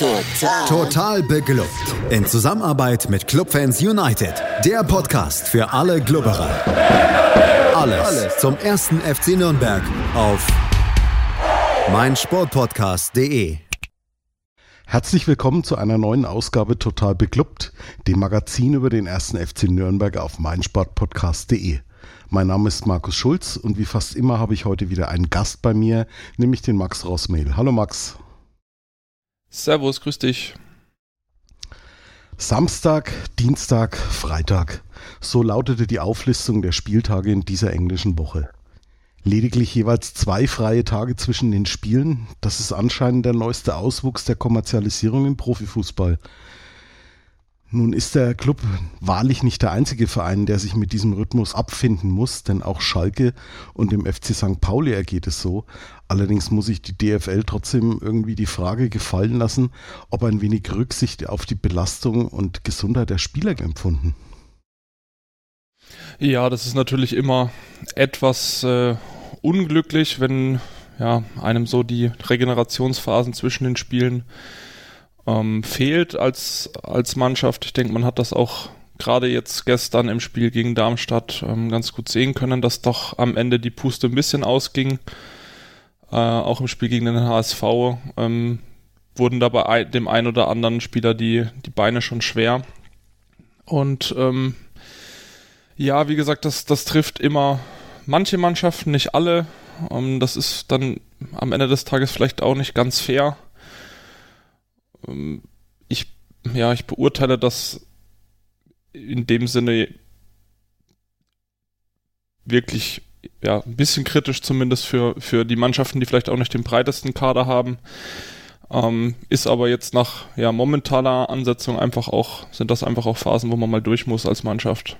Total. Total beglückt. In Zusammenarbeit mit Clubfans United. Der Podcast für alle Glubberer. Alles, Alles zum ersten FC Nürnberg auf meinsportpodcast.de. Herzlich willkommen zu einer neuen Ausgabe Total beglückt, dem Magazin über den ersten FC Nürnberg auf meinsportpodcast.de. Mein Name ist Markus Schulz und wie fast immer habe ich heute wieder einen Gast bei mir, nämlich den Max Rossmehl. Hallo Max. Servus, grüß dich. Samstag, Dienstag, Freitag. So lautete die Auflistung der Spieltage in dieser englischen Woche. Lediglich jeweils zwei freie Tage zwischen den Spielen. Das ist anscheinend der neueste Auswuchs der Kommerzialisierung im Profifußball. Nun ist der Club wahrlich nicht der einzige Verein, der sich mit diesem Rhythmus abfinden muss, denn auch Schalke und dem FC St. Pauli ergeht es so. Allerdings muss ich die DFL trotzdem irgendwie die Frage gefallen lassen, ob ein wenig Rücksicht auf die Belastung und Gesundheit der Spieler empfunden. Ja, das ist natürlich immer etwas äh, unglücklich, wenn ja, einem so die Regenerationsphasen zwischen den Spielen ähm, fehlt als, als Mannschaft. Ich denke, man hat das auch gerade jetzt gestern im Spiel gegen Darmstadt ähm, ganz gut sehen können, dass doch am Ende die Puste ein bisschen ausging. Äh, auch im Spiel gegen den HSV ähm, wurden da bei dem einen oder anderen Spieler die, die Beine schon schwer. Und ähm, ja, wie gesagt, das, das trifft immer manche Mannschaften, nicht alle. Ähm, das ist dann am Ende des Tages vielleicht auch nicht ganz fair. Ähm, ich, ja, ich beurteile das in dem Sinne wirklich ja, ein bisschen kritisch zumindest für, für die Mannschaften, die vielleicht auch nicht den breitesten Kader haben. Ähm, ist aber jetzt nach ja, momentaner Ansetzung einfach auch, sind das einfach auch Phasen, wo man mal durch muss als Mannschaft.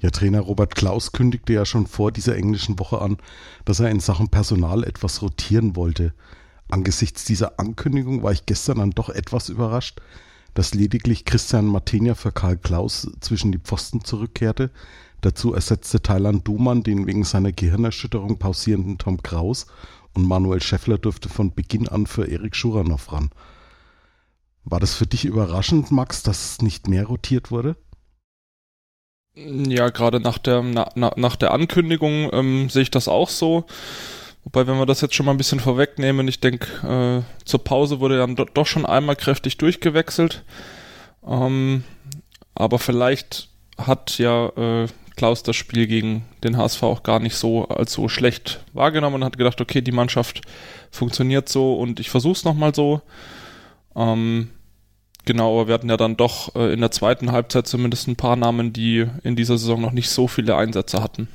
Ja, Trainer Robert Klaus kündigte ja schon vor dieser englischen Woche an, dass er in Sachen Personal etwas rotieren wollte. Angesichts dieser Ankündigung war ich gestern dann doch etwas überrascht, dass lediglich Christian Martenia für Karl Klaus zwischen die Pfosten zurückkehrte. Dazu ersetzte Thailand Dumann den wegen seiner Gehirnerschütterung pausierenden Tom Kraus und Manuel Scheffler durfte von Beginn an für Erik Schuranov ran. War das für dich überraschend, Max, dass es nicht mehr rotiert wurde? Ja, gerade nach der, na, nach der Ankündigung ähm, sehe ich das auch so. Wobei, wenn wir das jetzt schon mal ein bisschen vorwegnehmen, ich denke, äh, zur Pause wurde dann do doch schon einmal kräftig durchgewechselt. Ähm, aber vielleicht hat ja äh, Klaus das Spiel gegen den HSV auch gar nicht so als so schlecht wahrgenommen und hat gedacht, okay, die Mannschaft funktioniert so und ich versuche es nochmal so. Ähm, genau, aber wir hatten ja dann doch äh, in der zweiten Halbzeit zumindest ein paar Namen, die in dieser Saison noch nicht so viele Einsätze hatten.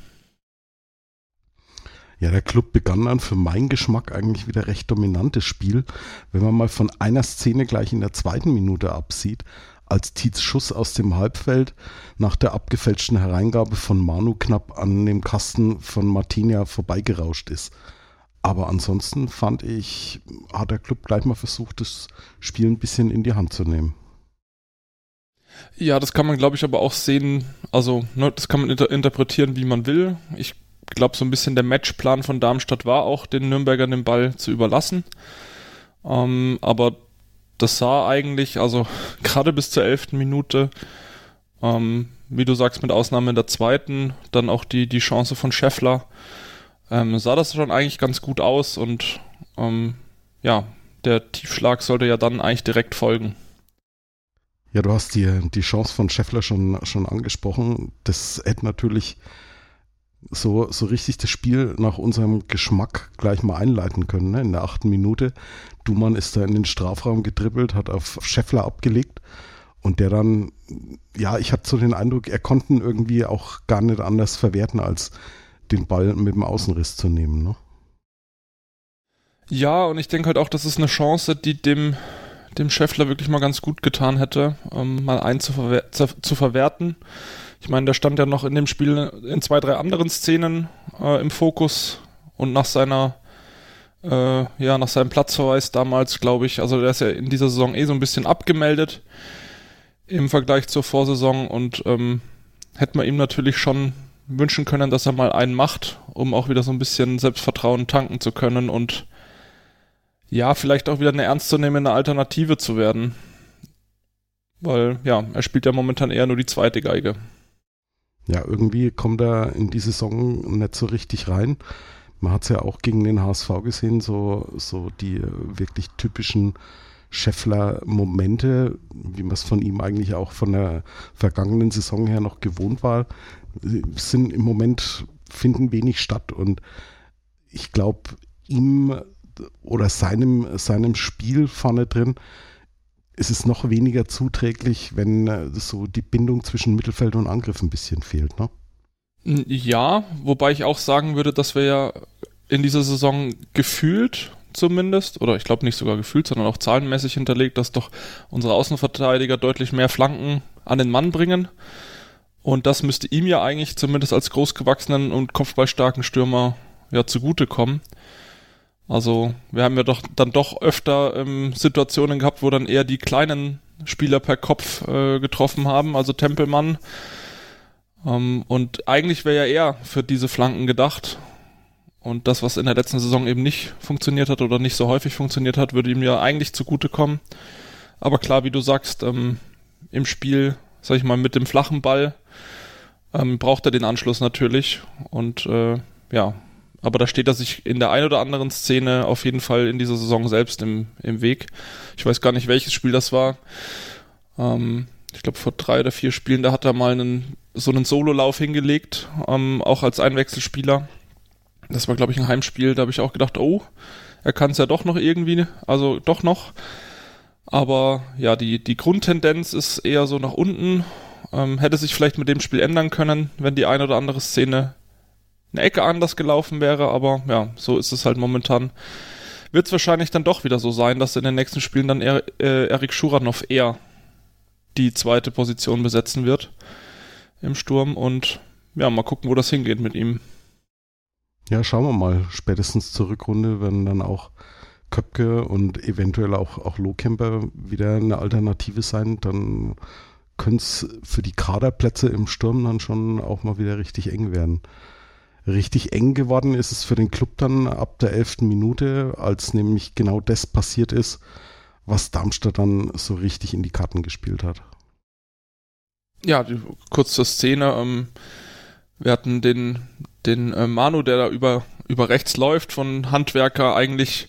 Ja, der Club begann dann für meinen Geschmack eigentlich wieder recht dominantes Spiel, wenn man mal von einer Szene gleich in der zweiten Minute absieht, als Tietz Schuss aus dem Halbfeld nach der abgefälschten Hereingabe von Manu knapp an dem Kasten von Martinia vorbeigerauscht ist. Aber ansonsten fand ich, hat der Club gleich mal versucht, das Spiel ein bisschen in die Hand zu nehmen. Ja, das kann man, glaube ich, aber auch sehen, also ne, das kann man inter interpretieren, wie man will. Ich glaube, so ein bisschen der Matchplan von Darmstadt war auch, den Nürnbergern den Ball zu überlassen. Ähm, aber das sah eigentlich, also gerade bis zur elften Minute, ähm, wie du sagst, mit Ausnahme der zweiten, dann auch die, die Chance von Scheffler, ähm, sah das schon eigentlich ganz gut aus und ähm, ja, der Tiefschlag sollte ja dann eigentlich direkt folgen. Ja, du hast die, die Chance von Scheffler schon, schon angesprochen. Das hätte natürlich so, so richtig das Spiel nach unserem Geschmack gleich mal einleiten können. Ne? In der achten Minute. Dumann ist da in den Strafraum gedribbelt, hat auf Scheffler abgelegt und der dann, ja, ich hatte so den Eindruck, er konnte irgendwie auch gar nicht anders verwerten, als den Ball mit dem Außenriss zu nehmen. Ne? Ja, und ich denke halt auch, das ist eine Chance, die dem, dem Scheffler wirklich mal ganz gut getan hätte, ähm, mal einen zu, verwer zu verwerten. Ich meine, der stand ja noch in dem Spiel in zwei, drei anderen Szenen äh, im Fokus und nach seiner äh, ja, nach seinem Platzverweis damals, glaube ich, also der ist ja in dieser Saison eh so ein bisschen abgemeldet im Vergleich zur Vorsaison und ähm, hätte man ihm natürlich schon wünschen können, dass er mal einen macht, um auch wieder so ein bisschen Selbstvertrauen tanken zu können und ja, vielleicht auch wieder eine ernstzunehmende Alternative zu werden. Weil, ja, er spielt ja momentan eher nur die zweite Geige. Ja, irgendwie kommt er in die Saison nicht so richtig rein. Man hat es ja auch gegen den HSV gesehen, so, so die wirklich typischen Scheffler-Momente, wie man es von ihm eigentlich auch von der vergangenen Saison her noch gewohnt war, sind im Moment, finden wenig statt. Und ich glaube, ihm oder seinem, seinem Spiel vorne drin ist es noch weniger zuträglich, wenn äh, so die Bindung zwischen Mittelfeld und Angriff ein bisschen fehlt, ne? Ja, wobei ich auch sagen würde, dass wir ja in dieser Saison gefühlt zumindest, oder ich glaube nicht sogar gefühlt, sondern auch zahlenmäßig hinterlegt, dass doch unsere Außenverteidiger deutlich mehr Flanken an den Mann bringen. Und das müsste ihm ja eigentlich zumindest als großgewachsenen und kopfballstarken Stürmer ja zugutekommen. Also wir haben ja doch dann doch öfter ähm, Situationen gehabt, wo dann eher die kleinen Spieler per Kopf äh, getroffen haben, also Tempelmann. Ähm, und eigentlich wäre ja eher für diese Flanken gedacht. Und das, was in der letzten Saison eben nicht funktioniert hat oder nicht so häufig funktioniert hat, würde ihm ja eigentlich zugutekommen. Aber klar, wie du sagst, ähm, im Spiel, sag ich mal, mit dem flachen Ball ähm, braucht er den Anschluss natürlich. Und äh, ja, aber da steht er sich in der ein oder anderen Szene auf jeden Fall in dieser Saison selbst im, im Weg. Ich weiß gar nicht, welches Spiel das war. Ähm, ich glaube, vor drei oder vier Spielen, da hat er mal einen, so einen Sololauf hingelegt, ähm, auch als Einwechselspieler. Das war, glaube ich, ein Heimspiel, da habe ich auch gedacht, oh, er kann es ja doch noch irgendwie, also doch noch. Aber ja, die, die Grundtendenz ist eher so nach unten. Ähm, hätte sich vielleicht mit dem Spiel ändern können, wenn die eine oder andere Szene eine Ecke anders gelaufen wäre, aber ja, so ist es halt momentan. Wird es wahrscheinlich dann doch wieder so sein, dass in den nächsten Spielen dann er, äh, Erik Schuranov eher die zweite Position besetzen wird im Sturm und ja, mal gucken, wo das hingeht mit ihm. Ja, schauen wir mal. Spätestens zur Rückrunde werden dann auch Köpke und eventuell auch, auch Lohkemper wieder eine Alternative sein. Dann könnte es für die Kaderplätze im Sturm dann schon auch mal wieder richtig eng werden. Richtig eng geworden ist es für den Club dann ab der elften Minute, als nämlich genau das passiert ist, was Darmstadt dann so richtig in die Karten gespielt hat. Ja, kurz zur Szene. Ähm, wir hatten den, den äh, Manu, der da über, über rechts läuft, von Handwerker eigentlich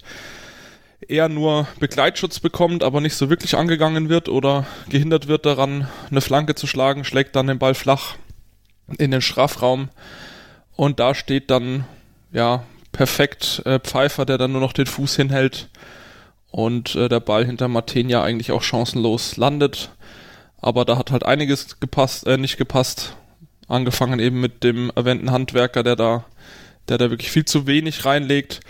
eher nur Begleitschutz bekommt, aber nicht so wirklich angegangen wird oder gehindert wird daran, eine Flanke zu schlagen, schlägt dann den Ball flach in den Strafraum. Und da steht dann, ja, perfekt äh, Pfeiffer, der dann nur noch den Fuß hinhält und äh, der Ball hinter Martenia eigentlich auch chancenlos landet. Aber da hat halt einiges gepasst, äh, nicht gepasst. Angefangen eben mit dem erwähnten Handwerker, der da, der da wirklich viel zu wenig reinlegt.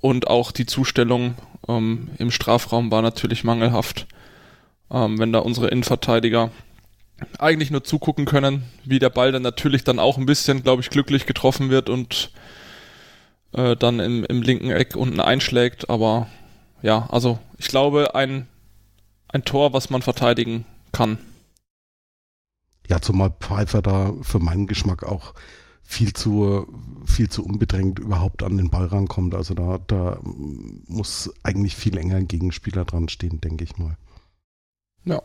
Und auch die Zustellung ähm, im Strafraum war natürlich mangelhaft. Ähm, wenn da unsere Innenverteidiger eigentlich nur zugucken können, wie der Ball dann natürlich dann auch ein bisschen, glaube ich, glücklich getroffen wird und äh, dann im, im linken Eck unten einschlägt. Aber ja, also ich glaube, ein, ein Tor, was man verteidigen kann. Ja, zumal Pfeiffer da für meinen Geschmack auch viel zu, viel zu unbedrängt überhaupt an den Ball rankommt. Also da, da muss eigentlich viel enger ein Gegenspieler dran stehen, denke ich mal. Ja.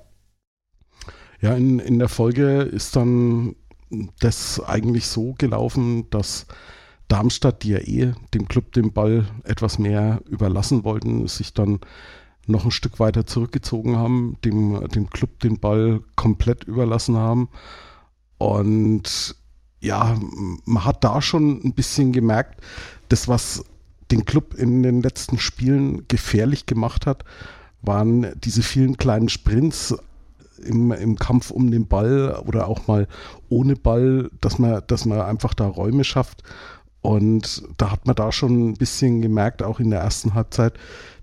Ja, in, in der Folge ist dann das eigentlich so gelaufen, dass Darmstadt, die ja eh dem Club den Ball etwas mehr überlassen wollten, sich dann noch ein Stück weiter zurückgezogen haben, dem, dem Club den Ball komplett überlassen haben. Und ja, man hat da schon ein bisschen gemerkt, das, was den Club in den letzten Spielen gefährlich gemacht hat, waren diese vielen kleinen Sprints im, im Kampf um den Ball oder auch mal ohne Ball, dass man, dass man einfach da Räume schafft. Und da hat man da schon ein bisschen gemerkt, auch in der ersten Halbzeit,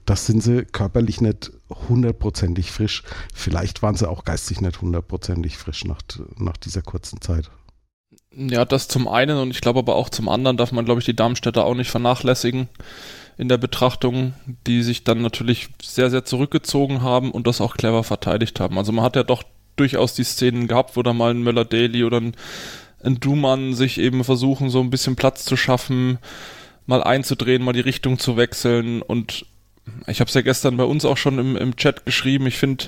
das sind sie körperlich nicht hundertprozentig frisch. Vielleicht waren sie auch geistig nicht hundertprozentig frisch nach, nach dieser kurzen Zeit. Ja, das zum einen und ich glaube aber auch zum anderen darf man, glaube ich, die Darmstädter auch nicht vernachlässigen in der Betrachtung, die sich dann natürlich sehr, sehr zurückgezogen haben und das auch clever verteidigt haben. Also man hat ja doch durchaus die Szenen gehabt, wo da mal ein Möller-Daly oder ein, ein Dumann sich eben versuchen, so ein bisschen Platz zu schaffen, mal einzudrehen, mal die Richtung zu wechseln und ich habe es ja gestern bei uns auch schon im, im Chat geschrieben. Ich finde,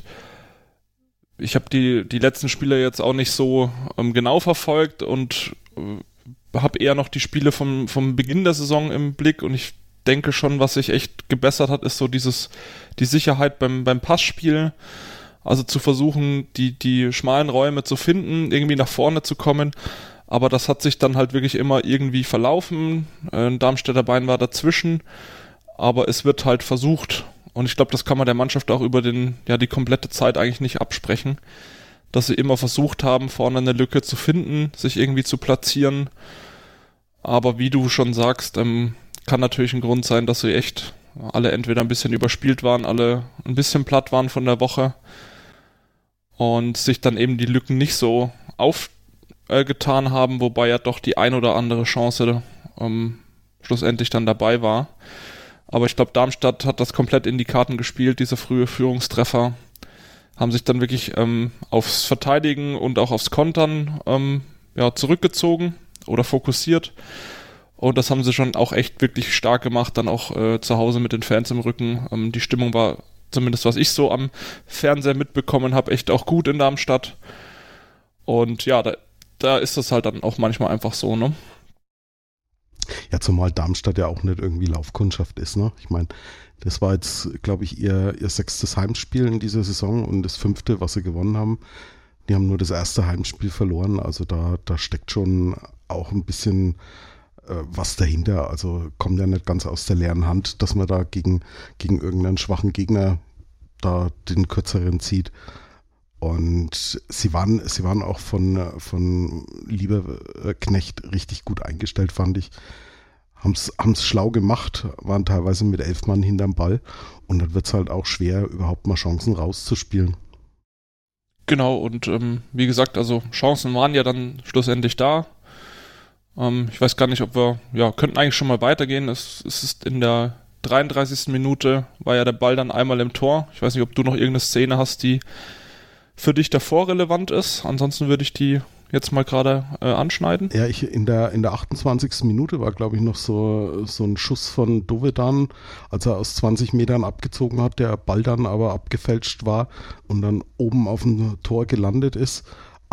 ich habe die, die letzten Spiele jetzt auch nicht so ähm, genau verfolgt und äh, habe eher noch die Spiele vom, vom Beginn der Saison im Blick und ich denke schon, was sich echt gebessert hat, ist so dieses, die Sicherheit beim, beim Passspiel. Also zu versuchen, die, die schmalen Räume zu finden, irgendwie nach vorne zu kommen. Aber das hat sich dann halt wirklich immer irgendwie verlaufen. Ein Darmstädter Bein war dazwischen. Aber es wird halt versucht. Und ich glaube, das kann man der Mannschaft auch über den, ja, die komplette Zeit eigentlich nicht absprechen. Dass sie immer versucht haben, vorne eine Lücke zu finden, sich irgendwie zu platzieren. Aber wie du schon sagst, ähm, kann natürlich ein Grund sein, dass sie echt alle entweder ein bisschen überspielt waren, alle ein bisschen platt waren von der Woche und sich dann eben die Lücken nicht so aufgetan äh, haben, wobei ja doch die ein oder andere Chance ähm, schlussendlich dann dabei war. Aber ich glaube, Darmstadt hat das komplett in die Karten gespielt, diese frühe Führungstreffer. Haben sich dann wirklich ähm, aufs Verteidigen und auch aufs Kontern ähm, ja, zurückgezogen oder fokussiert. Und das haben sie schon auch echt wirklich stark gemacht, dann auch äh, zu Hause mit den Fans im Rücken. Ähm, die Stimmung war zumindest was ich so am Fernseher mitbekommen habe, echt auch gut in Darmstadt. Und ja, da, da ist das halt dann auch manchmal einfach so, ne? Ja, zumal Darmstadt ja auch nicht irgendwie Laufkundschaft ist, ne? Ich meine, das war jetzt, glaube ich, ihr, ihr sechstes Heimspiel in dieser Saison und das fünfte, was sie gewonnen haben. Die haben nur das erste Heimspiel verloren, also da, da steckt schon auch ein bisschen was dahinter. Also kommt ja nicht ganz aus der leeren Hand, dass man da gegen, gegen irgendeinen schwachen Gegner da den kürzeren zieht. Und sie waren, sie waren auch von, von Lieberknecht richtig gut eingestellt, fand ich. Haben es schlau gemacht, waren teilweise mit elf Mann hinterm Ball. Und dann wird es halt auch schwer, überhaupt mal Chancen rauszuspielen. Genau, und ähm, wie gesagt, also Chancen waren ja dann schlussendlich da. Ähm, ich weiß gar nicht, ob wir, ja, könnten eigentlich schon mal weitergehen. Es, es ist in der 33. Minute, war ja der Ball dann einmal im Tor. Ich weiß nicht, ob du noch irgendeine Szene hast, die für dich davor relevant ist. Ansonsten würde ich die jetzt mal gerade äh, anschneiden. Ja, ich in der in der 28. Minute war glaube ich noch so so ein Schuss von Dovedan, als er aus 20 Metern abgezogen hat, der Ball dann aber abgefälscht war und dann oben auf dem Tor gelandet ist.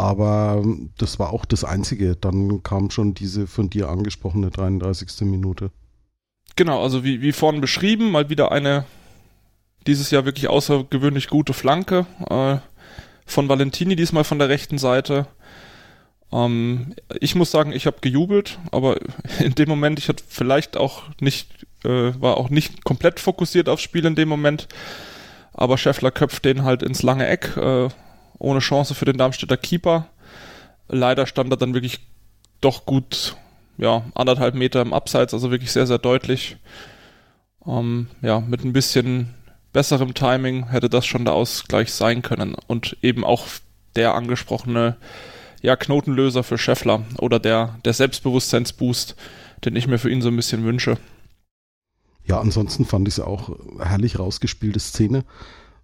Aber das war auch das Einzige. Dann kam schon diese von dir angesprochene 33. Minute. Genau, also wie, wie vorhin beschrieben, mal wieder eine dieses Jahr wirklich außergewöhnlich gute Flanke äh, von Valentini, diesmal von der rechten Seite. Ähm, ich muss sagen, ich habe gejubelt, aber in dem Moment, ich hatte vielleicht auch nicht, äh, war auch nicht komplett fokussiert aufs Spiel in dem Moment. Aber Scheffler köpft den halt ins lange Eck. Äh, ohne Chance für den Darmstädter Keeper. Leider stand er dann wirklich doch gut, ja, anderthalb Meter im Abseits, also wirklich sehr, sehr deutlich. Ähm, ja, mit ein bisschen besserem Timing hätte das schon der Ausgleich sein können und eben auch der angesprochene ja, Knotenlöser für Scheffler oder der, der Selbstbewusstseinsboost, den ich mir für ihn so ein bisschen wünsche. Ja, ansonsten fand ich es auch herrlich rausgespielte Szene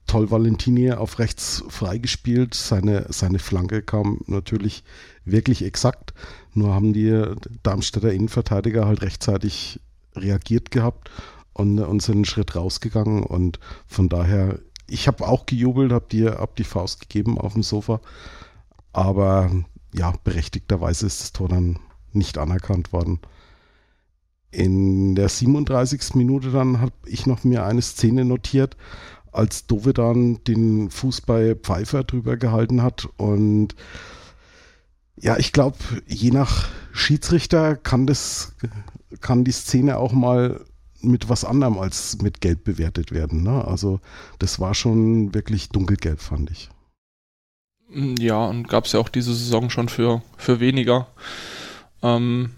toll Valentini auf rechts freigespielt. Seine, seine Flanke kam natürlich wirklich exakt. Nur haben die Darmstädter Innenverteidiger halt rechtzeitig reagiert gehabt und, und sind einen Schritt rausgegangen. Und von daher, ich habe auch gejubelt, habe dir hab die Faust gegeben auf dem Sofa. Aber ja, berechtigterweise ist das Tor dann nicht anerkannt worden. In der 37. Minute dann habe ich noch mir eine Szene notiert, als Dovedan den Fuß bei Pfeiffer drüber gehalten hat. Und ja, ich glaube, je nach Schiedsrichter kann das, kann die Szene auch mal mit was anderem als mit Gelb bewertet werden. Ne? Also das war schon wirklich dunkelgelb, fand ich. Ja, und gab es ja auch diese Saison schon für, für weniger. Ähm,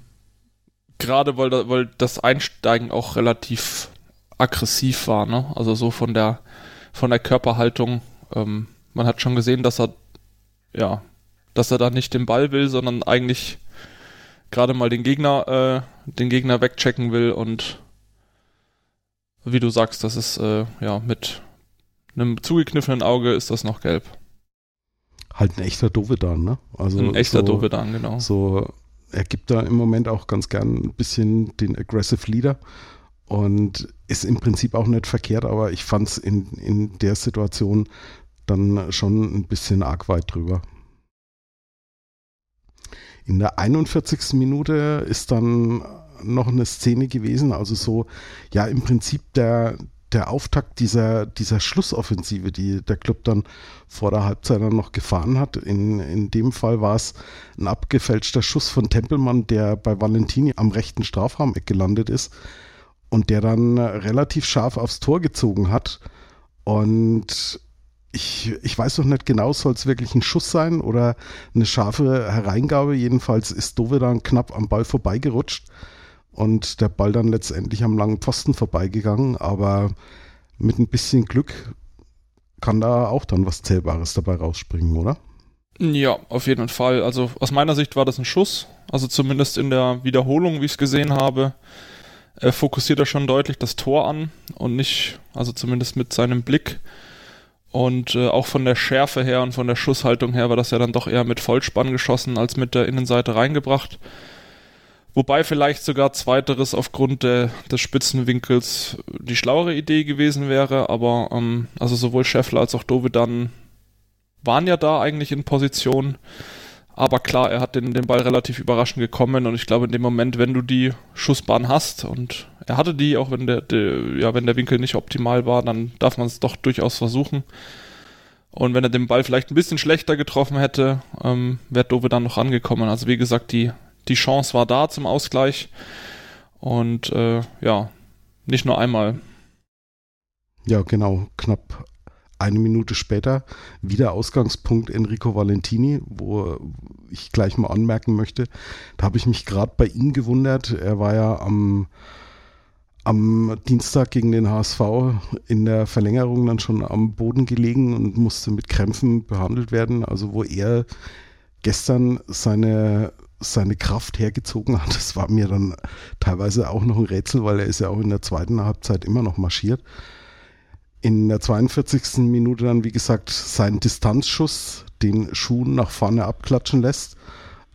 Gerade weil, weil das Einsteigen auch relativ aggressiv war, ne? Also so von der von der Körperhaltung. Ähm, man hat schon gesehen, dass er, ja, dass er da nicht den Ball will, sondern eigentlich gerade mal den Gegner, äh, den Gegner wegchecken will und wie du sagst, das ist äh, ja mit einem zugekniffenen Auge ist das noch gelb. Halt ein echter Dovedan, ne? Also ein echter so, Dovedan, genau. So, er gibt da im Moment auch ganz gern ein bisschen den Aggressive Leader und ist im Prinzip auch nicht verkehrt, aber ich fand es in, in der Situation dann schon ein bisschen arg weit drüber. In der 41. Minute ist dann noch eine Szene gewesen, also so, ja, im Prinzip der, der Auftakt dieser, dieser Schlussoffensive, die der Club dann vor der Halbzeit dann noch gefahren hat. In, in dem Fall war es ein abgefälschter Schuss von Tempelmann, der bei Valentini am rechten Strafraumeck gelandet ist und der dann relativ scharf aufs Tor gezogen hat. Und ich, ich weiß noch nicht genau, soll es wirklich ein Schuss sein oder eine scharfe Hereingabe. Jedenfalls ist Dove dann knapp am Ball vorbeigerutscht und der Ball dann letztendlich am langen Pfosten vorbeigegangen. Aber mit ein bisschen Glück kann da auch dann was Zählbares dabei rausspringen, oder? Ja, auf jeden Fall. Also aus meiner Sicht war das ein Schuss. Also zumindest in der Wiederholung, wie ich es gesehen habe, äh, fokussiert er schon deutlich das Tor an und nicht, also zumindest mit seinem Blick und äh, auch von der Schärfe her und von der Schusshaltung her war das ja dann doch eher mit Vollspann geschossen als mit der Innenseite reingebracht. Wobei vielleicht sogar zweiteres aufgrund der, des Spitzenwinkels die schlauere Idee gewesen wäre, aber ähm, also sowohl Scheffler als auch Dovedan waren ja da eigentlich in Position. Aber klar, er hat den, den Ball relativ überraschend gekommen und ich glaube in dem Moment, wenn du die Schussbahn hast und er hatte die, auch wenn der, der ja, wenn der Winkel nicht optimal war, dann darf man es doch durchaus versuchen. Und wenn er den Ball vielleicht ein bisschen schlechter getroffen hätte, ähm, wäre Dove dann noch angekommen. Also wie gesagt, die, die Chance war da zum Ausgleich. Und äh, ja, nicht nur einmal. Ja, genau. Knapp eine Minute später wieder Ausgangspunkt Enrico Valentini, wo ich gleich mal anmerken möchte, da habe ich mich gerade bei ihm gewundert. Er war ja am am Dienstag gegen den HSV in der Verlängerung dann schon am Boden gelegen und musste mit Krämpfen behandelt werden. Also wo er gestern seine, seine Kraft hergezogen hat, das war mir dann teilweise auch noch ein Rätsel, weil er ist ja auch in der zweiten Halbzeit immer noch marschiert. In der 42. Minute dann, wie gesagt, sein Distanzschuss, den Schuhen nach vorne abklatschen lässt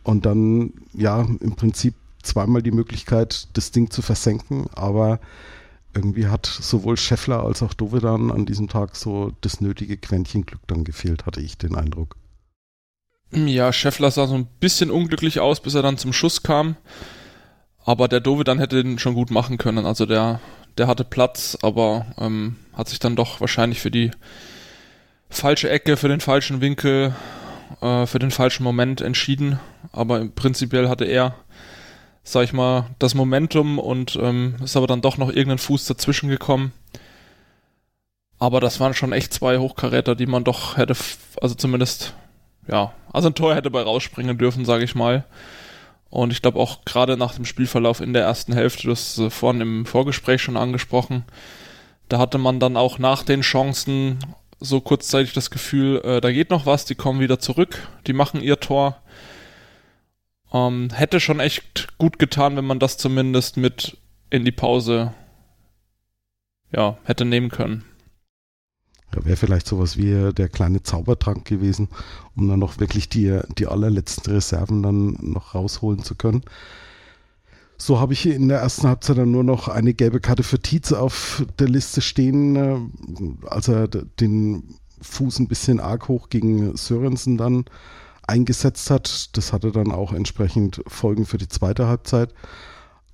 und dann ja im Prinzip zweimal die Möglichkeit, das Ding zu versenken, aber irgendwie hat sowohl Scheffler als auch Dovedan an diesem Tag so das nötige Quäntchen Glück dann gefehlt, hatte ich den Eindruck. Ja, Scheffler sah so ein bisschen unglücklich aus, bis er dann zum Schuss kam. Aber der Dovedan hätte den schon gut machen können. Also der, der hatte Platz, aber ähm, hat sich dann doch wahrscheinlich für die falsche Ecke, für den falschen Winkel, äh, für den falschen Moment entschieden. Aber prinzipiell hatte er sag ich mal, das Momentum und ähm, ist aber dann doch noch irgendein Fuß dazwischen gekommen. Aber das waren schon echt zwei Hochkaräter, die man doch hätte, also zumindest, ja, also ein Tor hätte bei rausspringen dürfen, sage ich mal. Und ich glaube auch gerade nach dem Spielverlauf in der ersten Hälfte, du hast äh, vorhin im Vorgespräch schon angesprochen, da hatte man dann auch nach den Chancen so kurzzeitig das Gefühl, äh, da geht noch was, die kommen wieder zurück, die machen ihr Tor. Ähm, hätte schon echt gut getan, wenn man das zumindest mit in die Pause ja, hätte nehmen können. Ja, Wäre vielleicht sowas wie der kleine Zaubertrank gewesen, um dann noch wirklich die, die allerletzten Reserven dann noch rausholen zu können. So habe ich in der ersten Halbzeit dann nur noch eine gelbe Karte für Tietz auf der Liste stehen, äh, als er den Fuß ein bisschen arg hoch gegen Sörensen dann eingesetzt hat. Das hatte dann auch entsprechend Folgen für die zweite Halbzeit.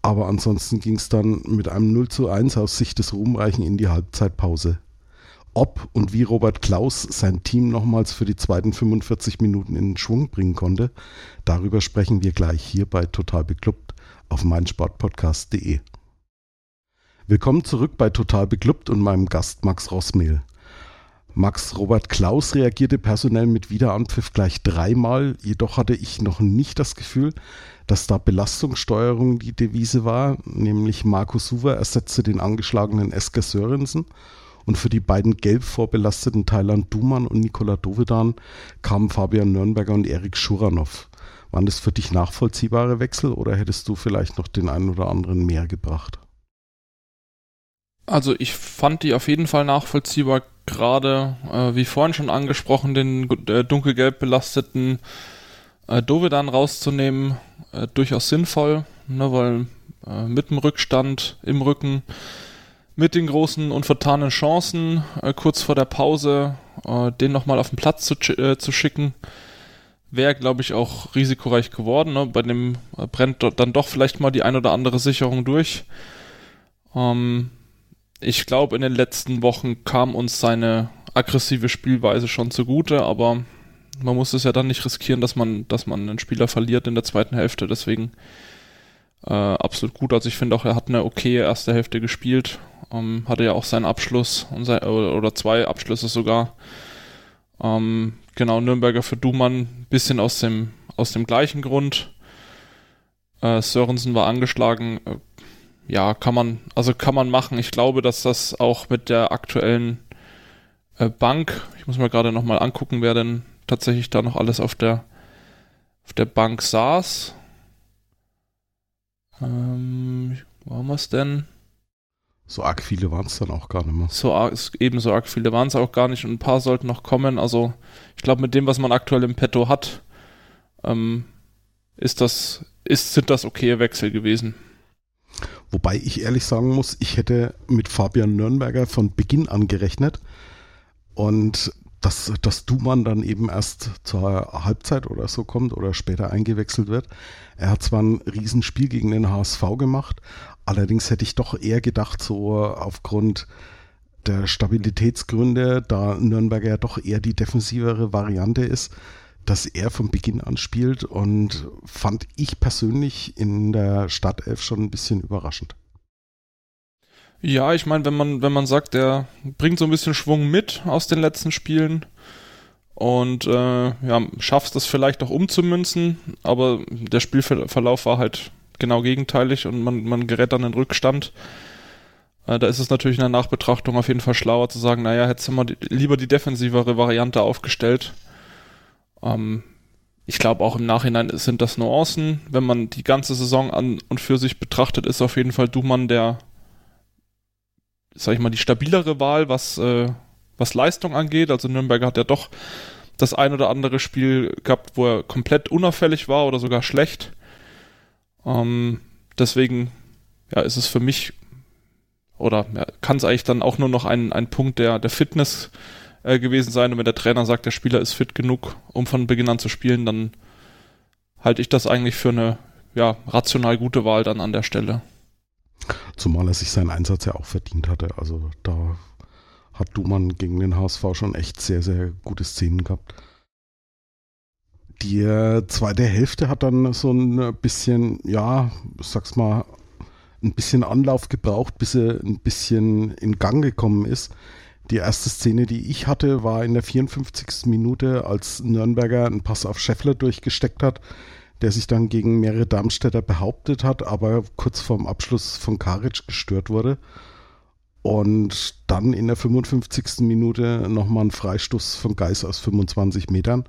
Aber ansonsten ging es dann mit einem 0 zu 1 aus Sicht des Ruhmreichen in die Halbzeitpause. Ob und wie Robert Klaus sein Team nochmals für die zweiten 45 Minuten in Schwung bringen konnte, darüber sprechen wir gleich hier bei Total Beklubbt auf meinsportpodcast.de. Willkommen zurück bei Total Beklubbt und meinem Gast Max Rossmehl. Max Robert Klaus reagierte personell mit Wiederanpfiff gleich dreimal, jedoch hatte ich noch nicht das Gefühl, dass da Belastungssteuerung die Devise war, nämlich Markus Suver ersetzte den angeschlagenen Esker Sörensen und für die beiden gelb vorbelasteten Thailand Duman und Nikola Dovedan kamen Fabian Nürnberger und Erik Schuranov. Waren das für dich nachvollziehbare Wechsel oder hättest du vielleicht noch den einen oder anderen mehr gebracht? Also ich fand die auf jeden Fall nachvollziehbar, gerade äh, wie vorhin schon angesprochen, den äh, dunkelgelb belasteten äh, Dovedan rauszunehmen, äh, durchaus sinnvoll, ne, weil äh, mit dem Rückstand im Rücken mit den großen und vertanen Chancen äh, kurz vor der Pause äh, den nochmal auf den Platz zu, äh, zu schicken. Wäre, glaube ich, auch risikoreich geworden. Ne? Bei dem äh, brennt dann doch vielleicht mal die ein oder andere Sicherung durch. Ähm, ich glaube, in den letzten Wochen kam uns seine aggressive Spielweise schon zugute, aber man muss es ja dann nicht riskieren, dass man, dass man einen Spieler verliert in der zweiten Hälfte. Deswegen äh, absolut gut. Also ich finde auch, er hat eine okay erste Hälfte gespielt. Ähm, hatte ja auch seinen Abschluss sein, oder zwei Abschlüsse sogar. Ähm, genau, Nürnberger für Dumann, bisschen aus dem, aus dem gleichen Grund. Äh, Sörensen war angeschlagen. Äh, ja, kann man, also kann man machen. Ich glaube, dass das auch mit der aktuellen äh, Bank, ich muss mir gerade nochmal angucken, wer denn tatsächlich da noch alles auf der, auf der Bank saß. Ähm, wo haben wir es denn? So arg viele waren es dann auch gar nicht mehr. So arg, ebenso arg viele waren es auch gar nicht und ein paar sollten noch kommen. Also ich glaube, mit dem, was man aktuell im Petto hat, ähm, ist das, ist, sind das okaye Wechsel gewesen. Wobei ich ehrlich sagen muss, ich hätte mit Fabian Nürnberger von Beginn an gerechnet. Und dass, dass Dumann dann eben erst zur Halbzeit oder so kommt oder später eingewechselt wird. Er hat zwar ein Riesenspiel gegen den HSV gemacht, allerdings hätte ich doch eher gedacht, so aufgrund der Stabilitätsgründe, da Nürnberger ja doch eher die defensivere Variante ist, dass er von Beginn an spielt und fand ich persönlich in der Startelf schon ein bisschen überraschend. Ja, ich meine, wenn man, wenn man sagt, er bringt so ein bisschen Schwung mit aus den letzten Spielen und äh, ja, schafft es vielleicht auch umzumünzen, aber der Spielverlauf war halt genau gegenteilig und man, man gerät dann in Rückstand. Äh, da ist es natürlich in der Nachbetrachtung auf jeden Fall schlauer zu sagen, naja, hättest du mal die, lieber die defensivere Variante aufgestellt. Ähm, ich glaube auch im Nachhinein sind das Nuancen. Wenn man die ganze Saison an und für sich betrachtet, ist auf jeden Fall Dumann der sag ich mal, die stabilere Wahl, was, äh, was Leistung angeht. Also Nürnberg hat ja doch das ein oder andere Spiel gehabt, wo er komplett unauffällig war oder sogar schlecht. Ähm, deswegen ja, ist es für mich oder ja, kann es eigentlich dann auch nur noch ein, ein Punkt der, der Fitness äh, gewesen sein. Und wenn der Trainer sagt, der Spieler ist fit genug, um von Beginn an zu spielen, dann halte ich das eigentlich für eine ja, rational gute Wahl dann an der Stelle. Zumal er sich seinen Einsatz ja auch verdient hatte. Also da hat Dumann gegen den HSV schon echt sehr, sehr gute Szenen gehabt. Die äh, zweite Hälfte hat dann so ein bisschen, ja, sag's mal, ein bisschen Anlauf gebraucht, bis er ein bisschen in Gang gekommen ist. Die erste Szene, die ich hatte, war in der 54. Minute, als Nürnberger einen Pass auf Scheffler durchgesteckt hat der sich dann gegen mehrere Darmstädter behauptet hat, aber kurz vorm Abschluss von Karic gestört wurde. Und dann in der 55. Minute nochmal ein Freistoß von Geis aus 25 Metern,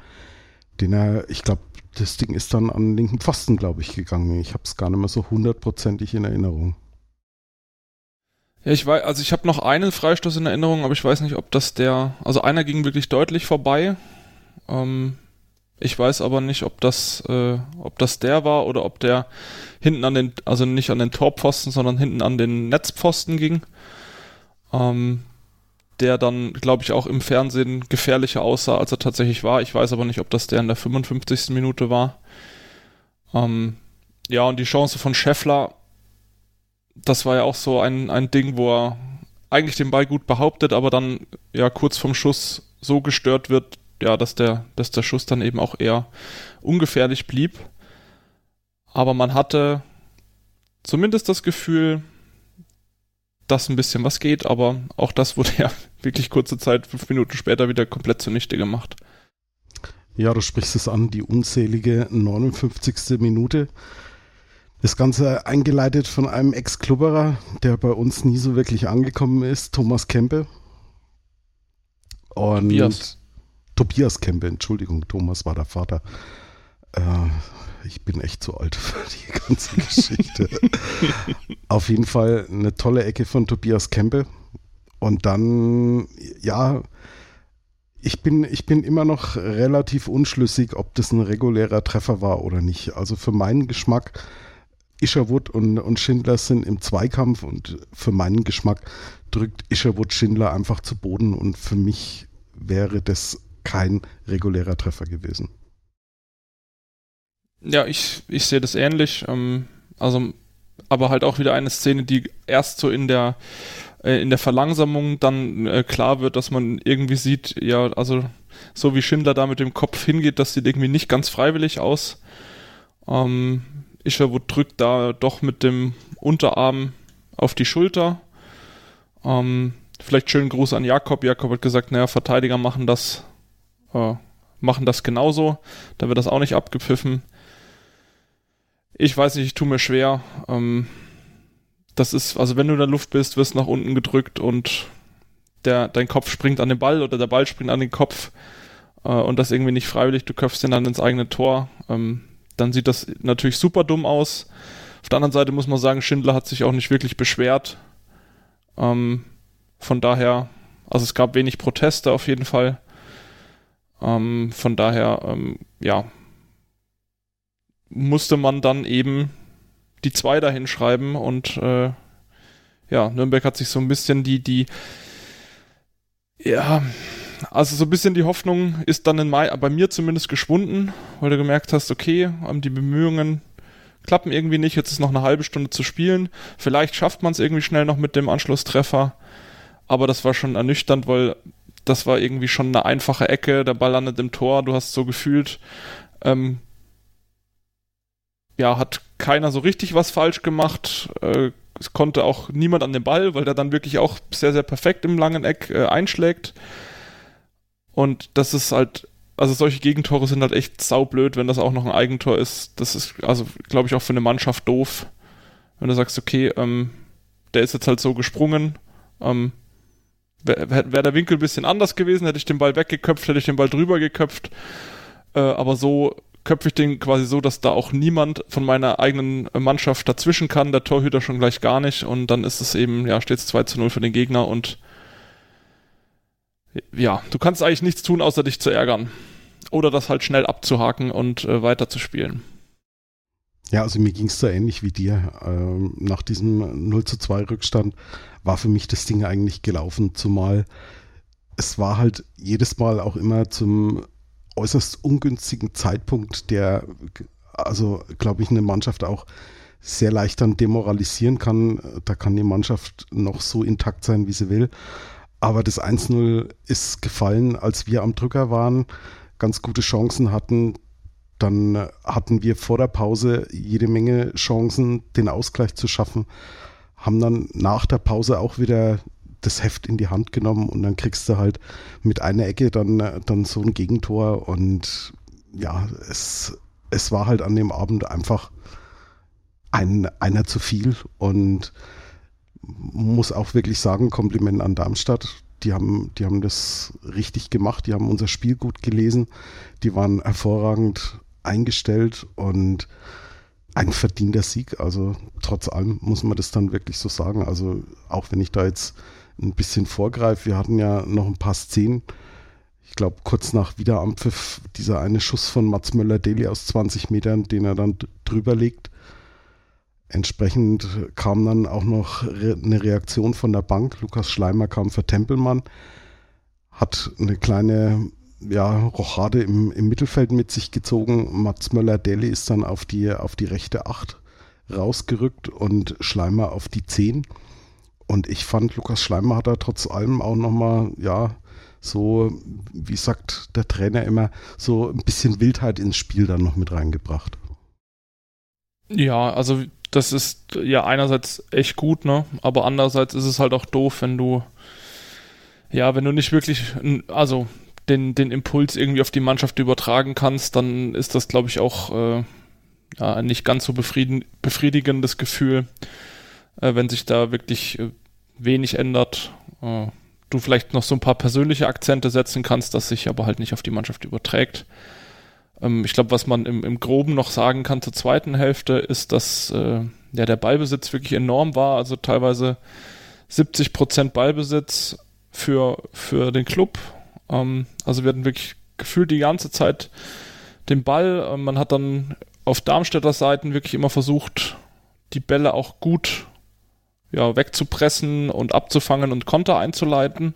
den er, ich glaube, das Ding ist dann an den linken Pfosten, glaube ich, gegangen. Ich habe es gar nicht mehr so hundertprozentig in Erinnerung. Ja, ich weiß, also ich habe noch einen Freistoß in Erinnerung, aber ich weiß nicht, ob das der, also einer ging wirklich deutlich vorbei. Ähm, ich weiß aber nicht, ob das, äh, ob das der war oder ob der hinten an den, also nicht an den Torpfosten, sondern hinten an den Netzpfosten ging. Ähm, der dann, glaube ich, auch im Fernsehen gefährlicher aussah, als er tatsächlich war. Ich weiß aber nicht, ob das der in der 55. Minute war. Ähm, ja, und die Chance von Scheffler, das war ja auch so ein, ein Ding, wo er eigentlich den Ball gut behauptet, aber dann ja kurz vom Schuss so gestört wird, ja, dass der, dass der Schuss dann eben auch eher ungefährlich blieb. Aber man hatte zumindest das Gefühl, dass ein bisschen was geht, aber auch das wurde ja wirklich kurze Zeit, fünf Minuten später wieder komplett zunichte gemacht. Ja, du sprichst es an, die unzählige 59. Minute. Das Ganze eingeleitet von einem Ex-Klubberer, der bei uns nie so wirklich angekommen ist, Thomas Kempe. Und Tobias. Tobias Kempe, Entschuldigung, Thomas war der Vater. Äh, ich bin echt zu alt für die ganze Geschichte. Auf jeden Fall eine tolle Ecke von Tobias Kempe. Und dann, ja, ich bin, ich bin immer noch relativ unschlüssig, ob das ein regulärer Treffer war oder nicht. Also für meinen Geschmack Isherwood und, und Schindler sind im Zweikampf und für meinen Geschmack drückt Isherwood Schindler einfach zu Boden und für mich wäre das kein regulärer Treffer gewesen. Ja, ich, ich sehe das ähnlich. Ähm, also, aber halt auch wieder eine Szene, die erst so in der äh, in der Verlangsamung dann äh, klar wird, dass man irgendwie sieht, ja, also so wie Schindler da mit dem Kopf hingeht, das sieht irgendwie nicht ganz freiwillig aus. Ähm, Isherwood drückt da doch mit dem Unterarm auf die Schulter. Ähm, vielleicht schönen Gruß an Jakob. Jakob hat gesagt, naja, Verteidiger machen das, äh, machen das genauso. Da wird das auch nicht abgepfiffen. Ich weiß nicht, ich tue mir schwer. Ähm, das ist, also wenn du in der Luft bist, wirst du nach unten gedrückt und der, dein Kopf springt an den Ball oder der Ball springt an den Kopf äh, und das irgendwie nicht freiwillig, du köpfst ihn dann ins eigene Tor. Ähm, dann sieht das natürlich super dumm aus. Auf der anderen Seite muss man sagen, Schindler hat sich auch nicht wirklich beschwert. Ähm, von daher, also es gab wenig Proteste auf jeden Fall. Ähm, von daher, ähm, ja, musste man dann eben die zwei dahin schreiben und äh, ja, Nürnberg hat sich so ein bisschen die, die, ja, also so ein bisschen die Hoffnung ist dann in Mai, bei mir zumindest geschwunden, weil du gemerkt hast, okay, die Bemühungen klappen irgendwie nicht, jetzt ist noch eine halbe Stunde zu spielen, vielleicht schafft man es irgendwie schnell noch mit dem Anschlusstreffer, aber das war schon ernüchternd, weil das war irgendwie schon eine einfache Ecke, der Ball landet im Tor, du hast so gefühlt, ähm, ja, hat keiner so richtig was falsch gemacht. Äh, es konnte auch niemand an den Ball, weil der dann wirklich auch sehr, sehr perfekt im langen Eck äh, einschlägt. Und das ist halt, also solche Gegentore sind halt echt saublöd, wenn das auch noch ein Eigentor ist. Das ist, also glaube ich, auch für eine Mannschaft doof. Wenn du sagst, okay, ähm, der ist jetzt halt so gesprungen. Ähm, Wäre wär der Winkel ein bisschen anders gewesen, hätte ich den Ball weggeköpft, hätte ich den Ball drüber geköpft. Äh, aber so köpfe ich den quasi so, dass da auch niemand von meiner eigenen Mannschaft dazwischen kann, der Torhüter schon gleich gar nicht und dann ist es eben, ja, steht es 2 zu 0 für den Gegner und ja, du kannst eigentlich nichts tun, außer dich zu ärgern. Oder das halt schnell abzuhaken und äh, weiterzuspielen. Ja, also mir ging es da ähnlich wie dir. Ähm, nach diesem 0 zu 2 Rückstand war für mich das Ding eigentlich gelaufen, zumal es war halt jedes Mal auch immer zum äußerst ungünstigen Zeitpunkt, der, also glaube ich, eine Mannschaft auch sehr leicht dann demoralisieren kann. Da kann die Mannschaft noch so intakt sein, wie sie will. Aber das 1-0 ist gefallen, als wir am Drücker waren, ganz gute Chancen hatten. Dann hatten wir vor der Pause jede Menge Chancen, den Ausgleich zu schaffen. Haben dann nach der Pause auch wieder das Heft in die Hand genommen und dann kriegst du halt mit einer Ecke dann, dann so ein Gegentor und ja, es, es war halt an dem Abend einfach ein, einer zu viel und muss auch wirklich sagen, Kompliment an Darmstadt. Die haben, die haben das richtig gemacht, die haben unser Spiel gut gelesen, die waren hervorragend eingestellt und ein verdienter Sieg. Also trotz allem muss man das dann wirklich so sagen. Also auch wenn ich da jetzt ein bisschen vorgreife. Wir hatten ja noch ein paar Szenen. Ich glaube, kurz nach Wiederanpfiff, dieser eine Schuss von Mats Möller-Deli aus 20 Metern, den er dann drüber legt. Entsprechend kam dann auch noch eine Reaktion von der Bank. Lukas Schleimer kam für Tempelmann, hat eine kleine ja, Rochade im, im Mittelfeld mit sich gezogen. Mats Möller-Deli ist dann auf die, auf die rechte Acht rausgerückt und Schleimer auf die 10. Und ich fand, Lukas Schleimer hat da trotz allem auch nochmal, ja, so, wie sagt der Trainer immer, so ein bisschen Wildheit ins Spiel dann noch mit reingebracht. Ja, also das ist ja einerseits echt gut, ne? Aber andererseits ist es halt auch doof, wenn du, ja, wenn du nicht wirklich, also den, den Impuls irgendwie auf die Mannschaft übertragen kannst, dann ist das, glaube ich, auch äh, ja, nicht ganz so befriedigendes Gefühl, äh, wenn sich da wirklich äh, wenig ändert. Äh, du vielleicht noch so ein paar persönliche Akzente setzen kannst, das sich aber halt nicht auf die Mannschaft überträgt. Ähm, ich glaube, was man im, im Groben noch sagen kann zur zweiten Hälfte, ist, dass äh, ja, der Ballbesitz wirklich enorm war. Also teilweise 70 Prozent Ballbesitz für, für den Club. Ähm, also wir hatten wirklich gefühlt die ganze Zeit den Ball. Ähm, man hat dann auf Darmstädter Seiten wirklich immer versucht, die Bälle auch gut ja, wegzupressen und abzufangen und Konter einzuleiten.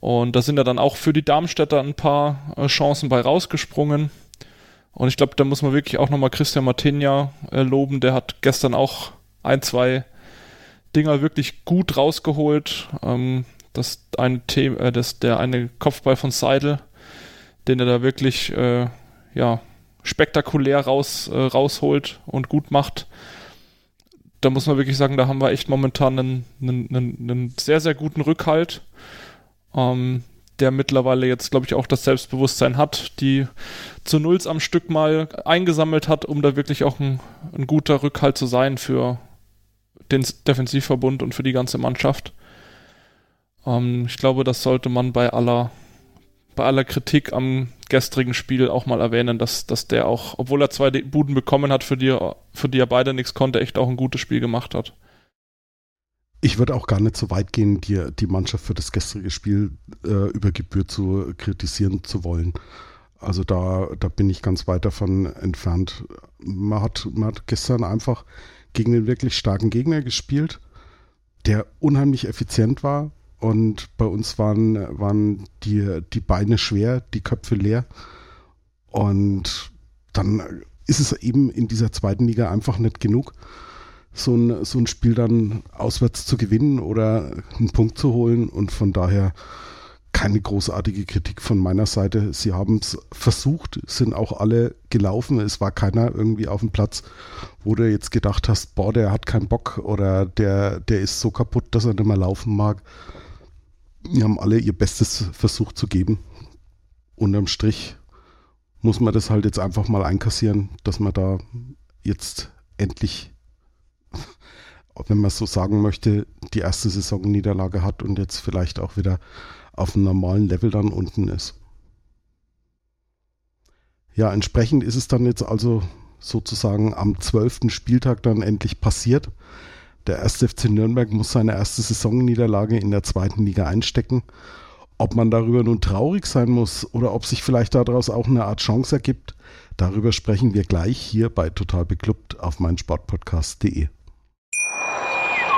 Und da sind ja dann auch für die Darmstädter ein paar äh, Chancen bei rausgesprungen. Und ich glaube, da muss man wirklich auch nochmal Christian Martinia äh, loben. Der hat gestern auch ein, zwei Dinger wirklich gut rausgeholt. Ähm, das eine Thema, äh, das, der eine Kopfball von Seidel, den er da wirklich äh, ja, spektakulär raus, äh, rausholt und gut macht. Da muss man wirklich sagen, da haben wir echt momentan einen, einen, einen sehr, sehr guten Rückhalt, ähm, der mittlerweile jetzt, glaube ich, auch das Selbstbewusstsein hat, die zu Nulls am Stück mal eingesammelt hat, um da wirklich auch ein, ein guter Rückhalt zu sein für den Defensivverbund und für die ganze Mannschaft. Ähm, ich glaube, das sollte man bei aller, bei aller Kritik am gestrigen Spiel auch mal erwähnen, dass, dass der auch, obwohl er zwei Buden bekommen hat, für die, für die er beide nichts konnte, echt auch ein gutes Spiel gemacht hat. Ich würde auch gar nicht so weit gehen, die, die Mannschaft für das gestrige Spiel äh, über Gebühr zu kritisieren zu wollen. Also da, da bin ich ganz weit davon entfernt. Man hat, man hat gestern einfach gegen einen wirklich starken Gegner gespielt, der unheimlich effizient war, und bei uns waren, waren die, die Beine schwer, die Köpfe leer. Und dann ist es eben in dieser zweiten Liga einfach nicht genug, so ein, so ein Spiel dann auswärts zu gewinnen oder einen Punkt zu holen. Und von daher keine großartige Kritik von meiner Seite. Sie haben es versucht, sind auch alle gelaufen. Es war keiner irgendwie auf dem Platz, wo du jetzt gedacht hast, boah, der hat keinen Bock oder der, der ist so kaputt, dass er nicht mehr laufen mag die haben alle ihr Bestes versucht zu geben. Unterm Strich muss man das halt jetzt einfach mal einkassieren, dass man da jetzt endlich, wenn man so sagen möchte, die erste Saisonniederlage hat und jetzt vielleicht auch wieder auf einem normalen Level dann unten ist. Ja, entsprechend ist es dann jetzt also sozusagen am zwölften Spieltag dann endlich passiert. Der 1. FC Nürnberg muss seine erste Saisonniederlage in der zweiten Liga einstecken. Ob man darüber nun traurig sein muss oder ob sich vielleicht daraus auch eine Art Chance ergibt, darüber sprechen wir gleich hier bei Total Beklubbt auf meinsportpodcast.de.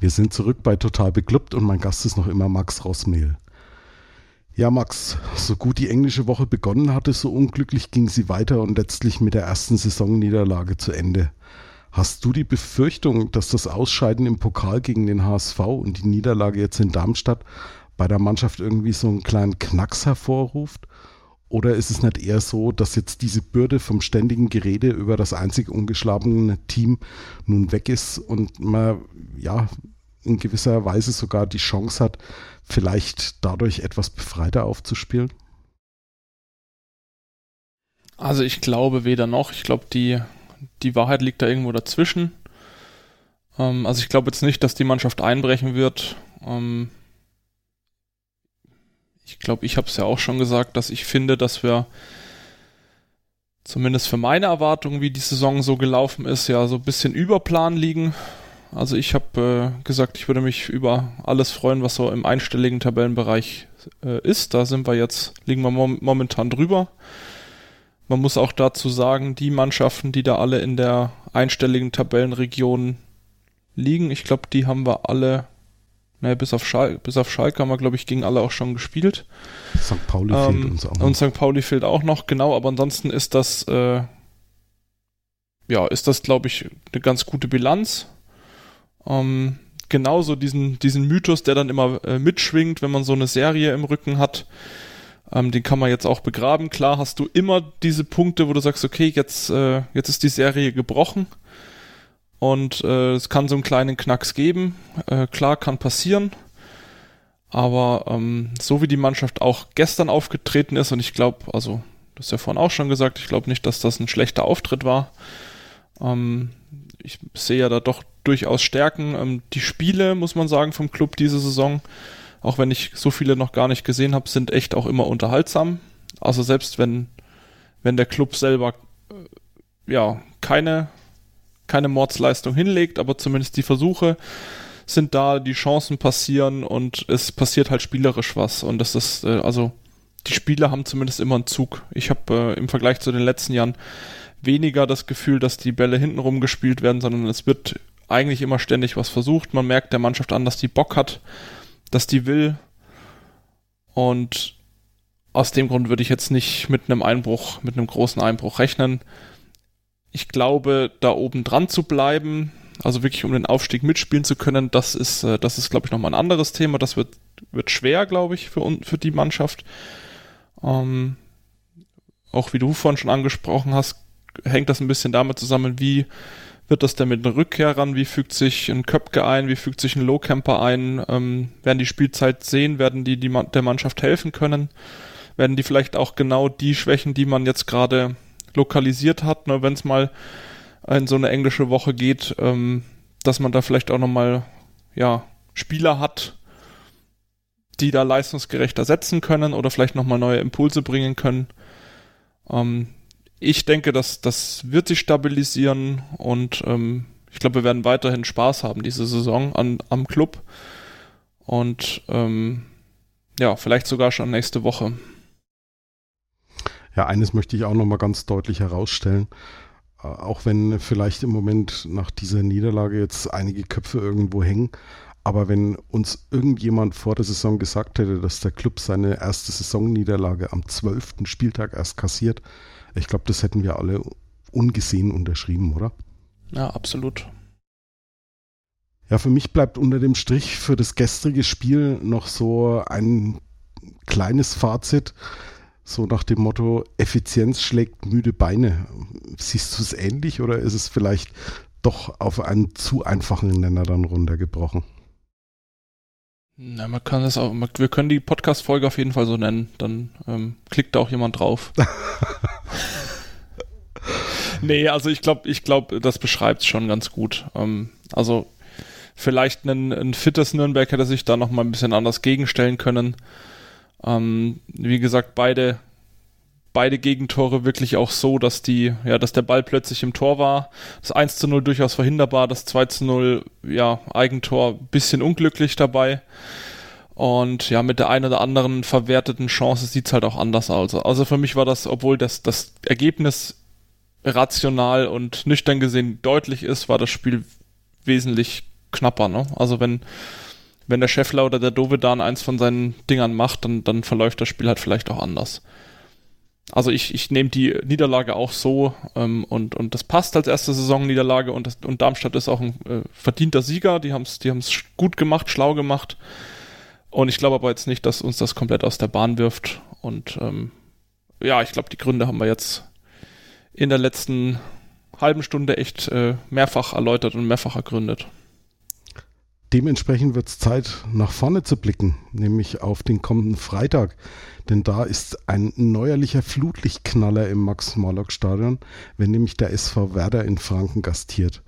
Wir sind zurück bei Total Beklubbt und mein Gast ist noch immer Max Rossmehl. Ja, Max, so gut die englische Woche begonnen hatte, so unglücklich ging sie weiter und letztlich mit der ersten Saisonniederlage zu Ende. Hast du die Befürchtung, dass das Ausscheiden im Pokal gegen den HSV und die Niederlage jetzt in Darmstadt bei der Mannschaft irgendwie so einen kleinen Knacks hervorruft? Oder ist es nicht eher so, dass jetzt diese Bürde vom ständigen Gerede über das einzig ungeschlagene Team nun weg ist und man ja in gewisser Weise sogar die Chance hat, vielleicht dadurch etwas befreiter aufzuspielen? Also ich glaube weder noch. Ich glaube, die, die Wahrheit liegt da irgendwo dazwischen. Ähm, also ich glaube jetzt nicht, dass die Mannschaft einbrechen wird. Ähm, ich glaube, ich habe es ja auch schon gesagt, dass ich finde, dass wir zumindest für meine Erwartungen, wie die Saison so gelaufen ist, ja so ein bisschen über Plan liegen. Also ich habe äh, gesagt, ich würde mich über alles freuen, was so im einstelligen Tabellenbereich äh, ist. Da sind wir jetzt, liegen wir mom momentan drüber. Man muss auch dazu sagen, die Mannschaften, die da alle in der einstelligen Tabellenregion liegen, ich glaube, die haben wir alle naja, bis auf, Schal bis auf Schalke haben wir, glaube ich, gegen alle auch schon gespielt. St. Pauli ähm, fehlt uns auch noch. Und St. Pauli fehlt auch noch, genau, aber ansonsten ist das, äh, ja, ist das, glaube ich, eine ganz gute Bilanz. Ähm, genauso diesen, diesen Mythos, der dann immer äh, mitschwingt, wenn man so eine Serie im Rücken hat, ähm, den kann man jetzt auch begraben. Klar hast du immer diese Punkte, wo du sagst, okay, jetzt, äh, jetzt ist die Serie gebrochen und äh, es kann so einen kleinen Knacks geben. Äh, klar, kann passieren. Aber ähm, so wie die Mannschaft auch gestern aufgetreten ist, und ich glaube, also, das ist ja vorhin auch schon gesagt, ich glaube nicht, dass das ein schlechter Auftritt war. Ähm, ich sehe ja da doch durchaus Stärken. Ähm, die Spiele, muss man sagen, vom Club diese Saison, auch wenn ich so viele noch gar nicht gesehen habe, sind echt auch immer unterhaltsam. Also selbst wenn, wenn der Club selber äh, ja keine, keine Mordsleistung hinlegt, aber zumindest die Versuche sind da, die Chancen passieren und es passiert halt spielerisch was. Und das ist, äh, also die Spieler haben zumindest immer einen Zug. Ich habe äh, im Vergleich zu den letzten Jahren weniger das Gefühl, dass die Bälle hintenrum gespielt werden, sondern es wird eigentlich immer ständig was versucht. Man merkt der Mannschaft an, dass die Bock hat, dass die will. Und aus dem Grund würde ich jetzt nicht mit einem Einbruch, mit einem großen Einbruch rechnen. Ich glaube, da oben dran zu bleiben, also wirklich um den Aufstieg mitspielen zu können, das ist, äh, das ist, glaube ich, nochmal ein anderes Thema. Das wird, wird schwer, glaube ich, für, für die Mannschaft. Ähm, auch wie du vorhin schon angesprochen hast, hängt das ein bisschen damit zusammen, wie wird das denn mit den Rückkehrern, wie fügt sich ein Köpke ein, wie fügt sich ein Lowcamper ein, ähm, werden die Spielzeit sehen, werden die, die der Mannschaft helfen können, werden die vielleicht auch genau die Schwächen, die man jetzt gerade lokalisiert hat, ne, wenn es mal in so eine englische Woche geht, ähm, dass man da vielleicht auch nochmal ja, Spieler hat, die da leistungsgerechter setzen können oder vielleicht nochmal neue Impulse bringen können. Ähm, ich denke, dass das wird sich stabilisieren und ähm, ich glaube, wir werden weiterhin Spaß haben diese Saison an, am Club. Und ähm, ja, vielleicht sogar schon nächste Woche. Ja, eines möchte ich auch nochmal ganz deutlich herausstellen. Äh, auch wenn vielleicht im Moment nach dieser Niederlage jetzt einige Köpfe irgendwo hängen, aber wenn uns irgendjemand vor der Saison gesagt hätte, dass der Club seine erste Saisonniederlage am zwölften Spieltag erst kassiert, ich glaube, das hätten wir alle ungesehen unterschrieben, oder? Ja, absolut. Ja, für mich bleibt unter dem Strich für das gestrige Spiel noch so ein kleines Fazit, so nach dem Motto, Effizienz schlägt müde Beine. Siehst du es ähnlich oder ist es vielleicht doch auf einen zu einfachen Nenner dann runtergebrochen? Na, man kann es auch, wir können die Podcast-Folge auf jeden Fall so nennen. Dann ähm, klickt da auch jemand drauf. nee, also ich glaube, ich glaube, das beschreibt es schon ganz gut. Ähm, also vielleicht ein, ein fittes Nürnberg hätte sich da noch mal ein bisschen anders gegenstellen können. Ähm, wie gesagt, beide beide Gegentore wirklich auch so, dass die, ja, dass der Ball plötzlich im Tor war. Das 1 zu 0 durchaus verhinderbar, das 2 zu 0, ja, Eigentor bisschen unglücklich dabei. Und ja, mit der einen oder anderen verwerteten Chance sieht's halt auch anders aus. Also für mich war das, obwohl das, das Ergebnis rational und nüchtern gesehen deutlich ist, war das Spiel wesentlich knapper, ne? Also wenn, wenn der Scheffler oder der Dovedan eins von seinen Dingern macht, dann, dann verläuft das Spiel halt vielleicht auch anders. Also ich, ich nehme die Niederlage auch so ähm, und, und das passt als erste Saisonniederlage und, und Darmstadt ist auch ein äh, verdienter Sieger. Die haben es die gut gemacht, schlau gemacht. Und ich glaube aber jetzt nicht, dass uns das komplett aus der Bahn wirft. Und ähm, ja, ich glaube, die Gründe haben wir jetzt in der letzten halben Stunde echt äh, mehrfach erläutert und mehrfach ergründet. Dementsprechend wird es Zeit, nach vorne zu blicken, nämlich auf den kommenden Freitag. Denn da ist ein neuerlicher Flutlichtknaller im Max-Morlock-Stadion, wenn nämlich der SV Werder in Franken gastiert.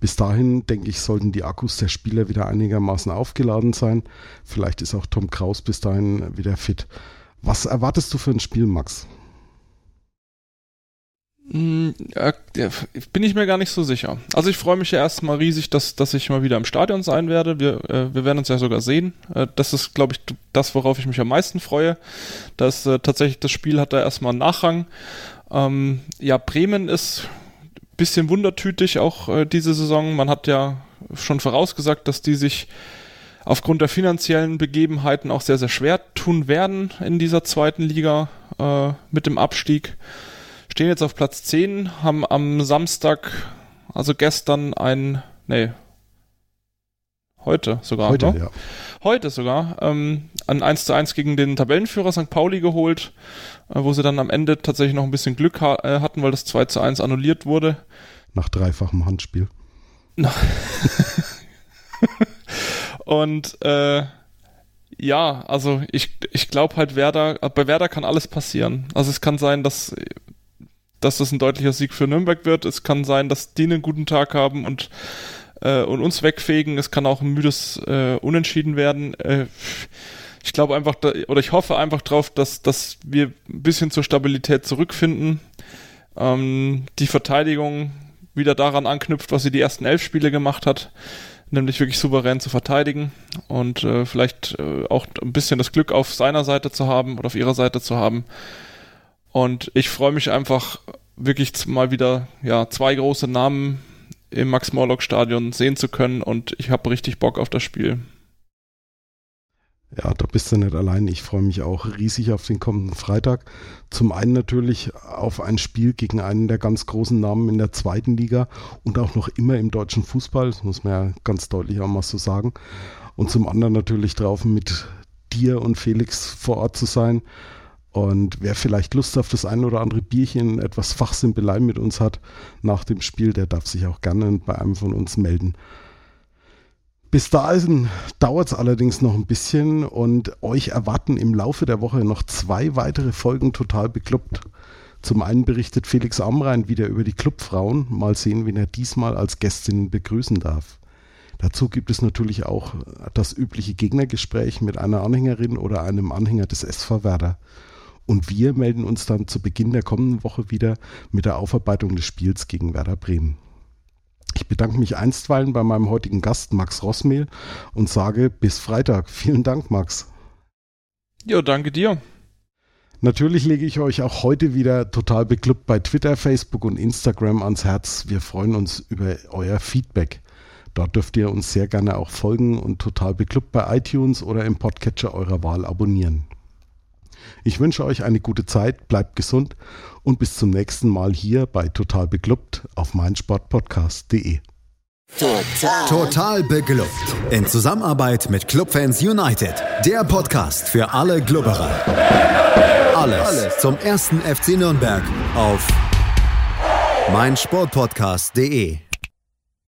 Bis dahin, denke ich, sollten die Akkus der Spieler wieder einigermaßen aufgeladen sein. Vielleicht ist auch Tom Kraus bis dahin wieder fit. Was erwartest du für ein Spiel, Max? Hm, ja, bin ich mir gar nicht so sicher. Also ich freue mich ja erstmal riesig, dass, dass ich mal wieder im Stadion sein werde. Wir, äh, wir werden uns ja sogar sehen. Äh, das ist, glaube ich, das, worauf ich mich am meisten freue. Dass äh, tatsächlich das Spiel hat da erstmal einen Nachrang. Ähm, ja, Bremen ist ein bisschen wundertütig auch äh, diese Saison. Man hat ja schon vorausgesagt, dass die sich aufgrund der finanziellen Begebenheiten auch sehr, sehr schwer tun werden in dieser zweiten Liga äh, mit dem Abstieg stehen jetzt auf Platz 10, haben am Samstag, also gestern ein, nee, heute sogar, heute, ne? ja. Heute sogar, ähm, ein 1 zu 1 gegen den Tabellenführer St. Pauli geholt, äh, wo sie dann am Ende tatsächlich noch ein bisschen Glück ha äh, hatten, weil das 2 zu 1 annulliert wurde. Nach dreifachem Handspiel. Und äh, ja, also ich, ich glaube halt, Werder, bei Werder kann alles passieren. Also es kann sein, dass dass das ein deutlicher Sieg für Nürnberg wird. Es kann sein, dass die einen guten Tag haben und äh, und uns wegfegen. Es kann auch ein müdes äh, Unentschieden werden. Äh, ich glaube einfach, da, oder ich hoffe einfach drauf, dass, dass wir ein bisschen zur Stabilität zurückfinden. Ähm, die Verteidigung wieder daran anknüpft, was sie die ersten elf Spiele gemacht hat, nämlich wirklich souverän zu verteidigen und äh, vielleicht äh, auch ein bisschen das Glück auf seiner Seite zu haben oder auf ihrer Seite zu haben. Und ich freue mich einfach wirklich mal wieder ja zwei große Namen im Max-Morlock-Stadion sehen zu können und ich habe richtig Bock auf das Spiel. Ja, da bist du nicht allein. Ich freue mich auch riesig auf den kommenden Freitag. Zum einen natürlich auf ein Spiel gegen einen der ganz großen Namen in der zweiten Liga und auch noch immer im deutschen Fußball. Das muss man ja ganz deutlich auch mal so sagen. Und zum anderen natürlich drauf, mit dir und Felix vor Ort zu sein. Und wer vielleicht Lust auf das ein oder andere Bierchen, etwas Fachsimpelei mit uns hat nach dem Spiel, der darf sich auch gerne bei einem von uns melden. Bis dahin dauert es allerdings noch ein bisschen und euch erwarten im Laufe der Woche noch zwei weitere Folgen total bekloppt. Zum einen berichtet Felix Amrein wieder über die Clubfrauen. Mal sehen, wen er diesmal als Gästin begrüßen darf. Dazu gibt es natürlich auch das übliche Gegnergespräch mit einer Anhängerin oder einem Anhänger des SV Werder. Und wir melden uns dann zu Beginn der kommenden Woche wieder mit der Aufarbeitung des Spiels gegen Werder Bremen. Ich bedanke mich einstweilen bei meinem heutigen Gast Max Rossmehl und sage bis Freitag. Vielen Dank, Max. Ja, danke dir. Natürlich lege ich euch auch heute wieder total beklubbt bei Twitter, Facebook und Instagram ans Herz. Wir freuen uns über euer Feedback. Dort dürft ihr uns sehr gerne auch folgen und total beklubbt bei iTunes oder im Podcatcher eurer Wahl abonnieren. Ich wünsche euch eine gute Zeit, bleibt gesund und bis zum nächsten Mal hier bei Total Beglückt auf meinsportpodcast.de. Total. Total beglückt. In Zusammenarbeit mit Clubfans United. Der Podcast für alle Glubberer. Alles, Alles zum ersten FC Nürnberg auf meinsportpodcast.de.